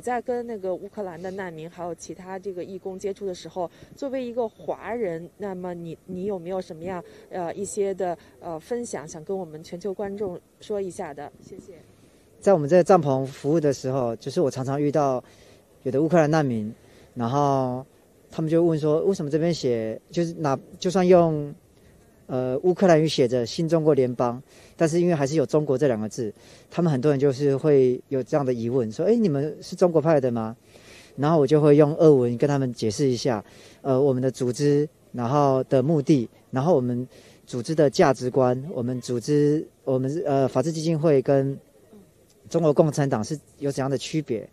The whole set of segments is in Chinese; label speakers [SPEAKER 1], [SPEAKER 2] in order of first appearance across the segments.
[SPEAKER 1] 在跟那个乌克兰的难民还有其他这个义工接触的时候，作为一个华人，那么你你有没有什么样呃一些的呃分享，想跟我们全球观众说一下的？谢谢。
[SPEAKER 2] 在我们这个帐篷服务的时候，就是我常常遇到有的乌克兰难民，然后他们就问说，为什么这边写就是哪就算用。呃，乌克兰语写着“新中国联邦”，但是因为还是有“中国”这两个字，他们很多人就是会有这样的疑问，说：“诶，你们是中国派的吗？”然后我就会用俄文跟他们解释一下，呃，我们的组织，然后的目的，然后我们组织的价值观，我们组织，我们呃法治基金会跟中国共产党是有怎样的区别？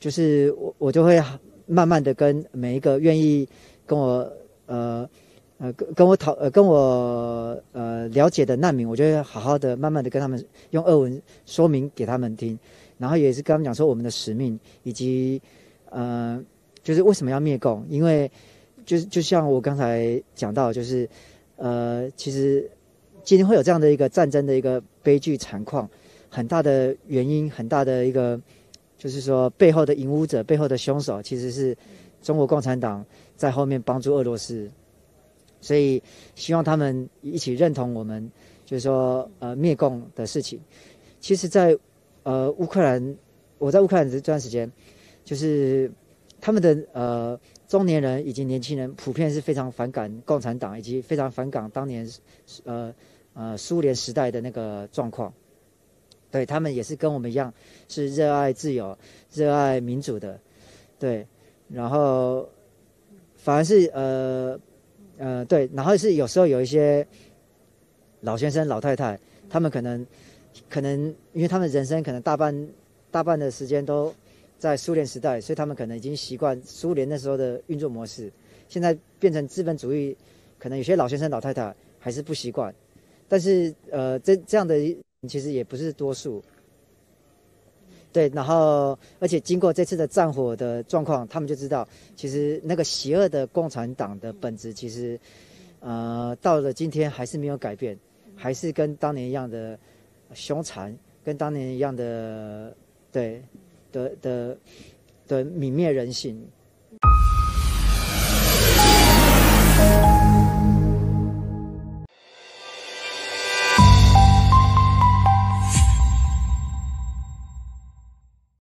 [SPEAKER 2] 就是我我就会慢慢的跟每一个愿意跟我呃。呃，跟我讨呃跟我呃了解的难民，我就会好好的、慢慢的跟他们用俄文说明给他们听，然后也是跟他们讲说我们的使命，以及呃就是为什么要灭共，因为就是就像我刚才讲到，就是呃其实今天会有这样的一个战争的一个悲剧惨况，很大的原因，很大的一个就是说背后的引武者、背后的凶手，其实是中国共产党在后面帮助俄罗斯。所以希望他们一起认同我们，就是说，呃，灭共的事情。其实在，呃乌克兰，我在乌克兰这段时间，就是他们的呃中年人以及年轻人，普遍是非常反感共产党，以及非常反感当年呃呃苏联时代的那个状况。对，他们也是跟我们一样，是热爱自由、热爱民主的。对，然后反而是呃。呃，对，然后是有时候有一些老先生、老太太，他们可能可能，因为他们人生可能大半大半的时间都在苏联时代，所以他们可能已经习惯苏联那时候的运作模式。现在变成资本主义，可能有些老先生、老太太还是不习惯。但是，呃，这这样的其实也不是多数。对，然后而且经过这次的战火的状况，他们就知道，其实那个邪恶的共产党的本质，其实，呃，到了今天还是没有改变，还是跟当年一样的凶残，跟当年一样的，对，的的的泯灭人性。